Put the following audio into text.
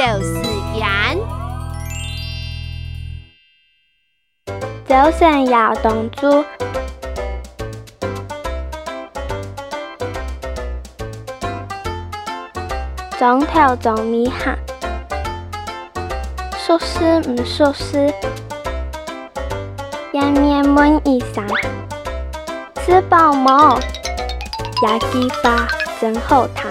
就是人。早晨，要动早。总头总米哈，寿司唔寿司，盐面问一下，吃饱冇？牙齿发真好糖。